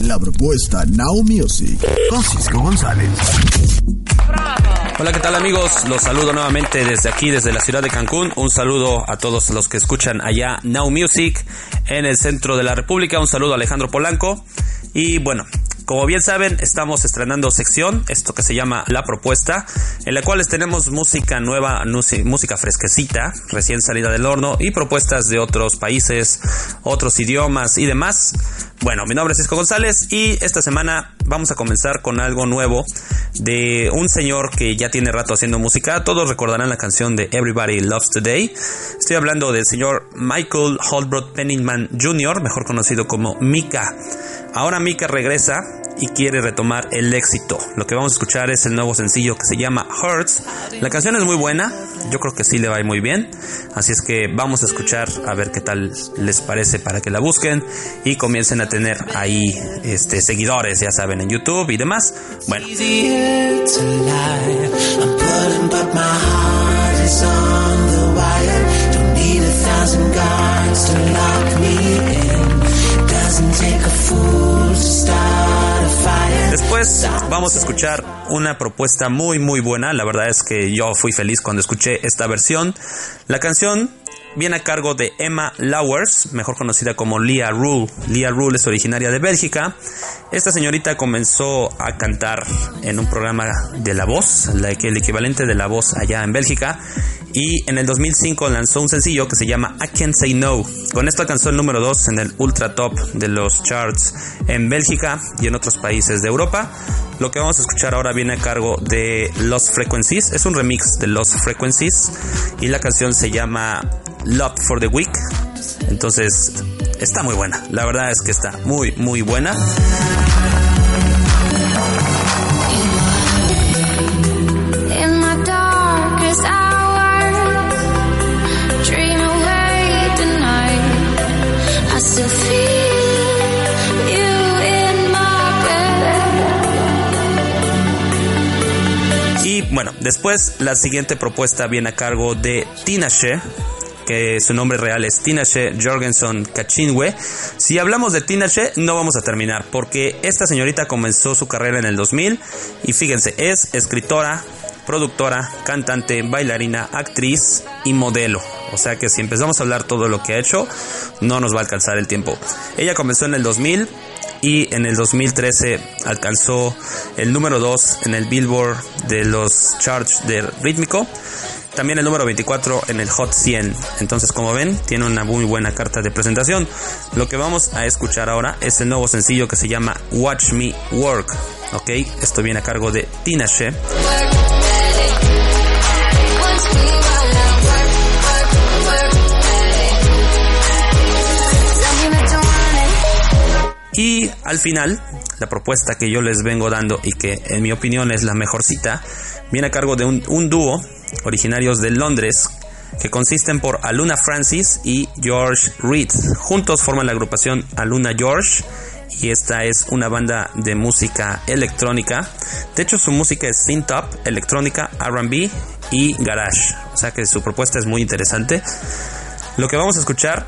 La propuesta Now Music con Cisco González. Hola, ¿qué tal amigos? Los saludo nuevamente desde aquí, desde la ciudad de Cancún. Un saludo a todos los que escuchan allá Now Music en el centro de la República. Un saludo a Alejandro Polanco. Y bueno, como bien saben, estamos estrenando sección, esto que se llama La Propuesta, en la cual tenemos música nueva, música fresquecita, recién salida del horno y propuestas de otros países, otros idiomas y demás. Bueno, mi nombre es Cisco González y esta semana vamos a comenzar con algo nuevo de un señor que ya tiene rato haciendo música. Todos recordarán la canción de Everybody Loves Today. Estoy hablando del señor Michael Holbrook Penningman Jr., mejor conocido como Mika. Ahora Mika regresa y quiere retomar el éxito. Lo que vamos a escuchar es el nuevo sencillo que se llama Hurts. La canción es muy buena, yo creo que sí le va muy bien. Así es que vamos a escuchar a ver qué tal les parece para que la busquen y comiencen a tener ahí este, seguidores, ya saben, en YouTube y demás. Bueno. Después vamos a escuchar una propuesta muy muy buena. La verdad es que yo fui feliz cuando escuché esta versión. La canción viene a cargo de Emma Lowers, mejor conocida como Leah Rule. Leah Rule es originaria de Bélgica. Esta señorita comenzó a cantar en un programa de La Voz, el equivalente de La Voz allá en Bélgica, y en el 2005 lanzó un sencillo que se llama I Can't Say No. Con esto alcanzó el número 2 en el ultra top de los charts en Bélgica y en otros países de Europa. Lo que vamos a escuchar ahora viene a cargo de Lost Frequencies, es un remix de Lost Frequencies y la canción se llama Love for the Week. Entonces, está muy buena. La verdad es que está muy, muy buena. Después la siguiente propuesta viene a cargo de Tina She que su nombre real es Tinashe Jorgensen Kachinwe. Si hablamos de Tinashe, no vamos a terminar, porque esta señorita comenzó su carrera en el 2000 y fíjense, es escritora, productora, cantante, bailarina, actriz y modelo. O sea que si empezamos a hablar todo lo que ha hecho, no nos va a alcanzar el tiempo. Ella comenzó en el 2000 y en el 2013 alcanzó el número 2 en el Billboard de los charts de rítmico también el número 24 en el Hot 100. Entonces, como ven, tiene una muy buena carta de presentación. Lo que vamos a escuchar ahora es el nuevo sencillo que se llama Watch Me Work. Ok, esto viene a cargo de Tina She. Y al final, la propuesta que yo les vengo dando y que en mi opinión es la mejor cita, viene a cargo de un, dúo originarios de Londres, que consisten por Aluna Francis y George Reed. Juntos forman la agrupación Aluna George y esta es una banda de música electrónica. De hecho, su música es synth-pop, electrónica, R&B y garage. O sea que su propuesta es muy interesante. Lo que vamos a escuchar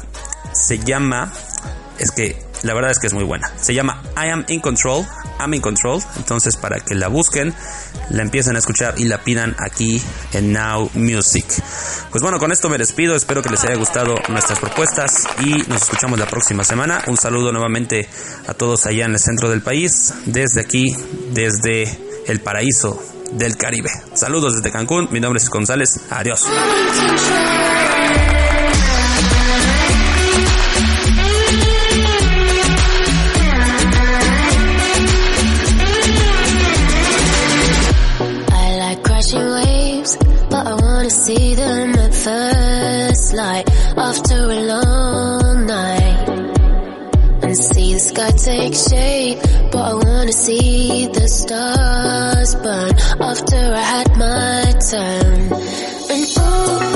se llama es que la verdad es que es muy buena. Se llama I Am in Control. I'm in Control. Entonces, para que la busquen, la empiecen a escuchar y la pidan aquí en Now Music. Pues bueno, con esto me despido. Espero que les haya gustado nuestras propuestas y nos escuchamos la próxima semana. Un saludo nuevamente a todos allá en el centro del país. Desde aquí, desde el paraíso del Caribe. Saludos desde Cancún. Mi nombre es González. Adiós. Shape, but I wanna see the stars burn after I had my turn. And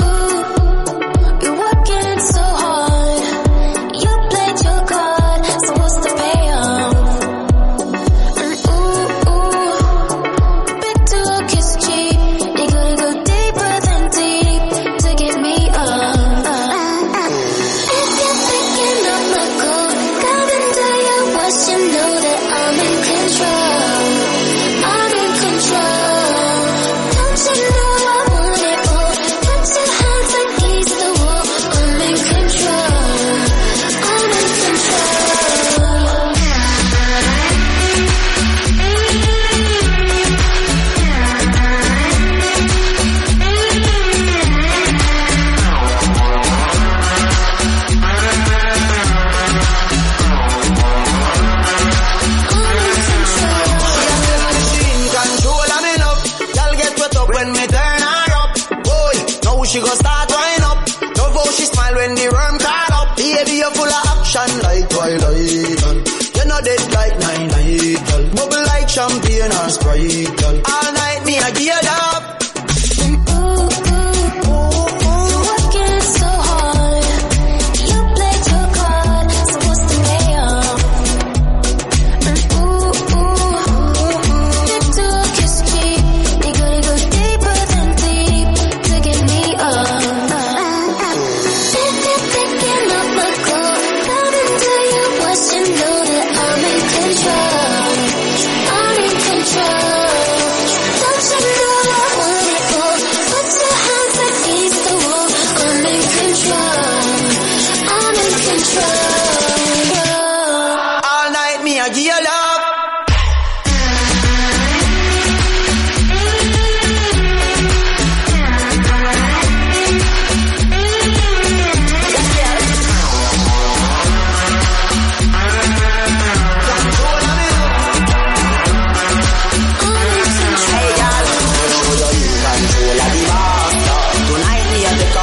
champion.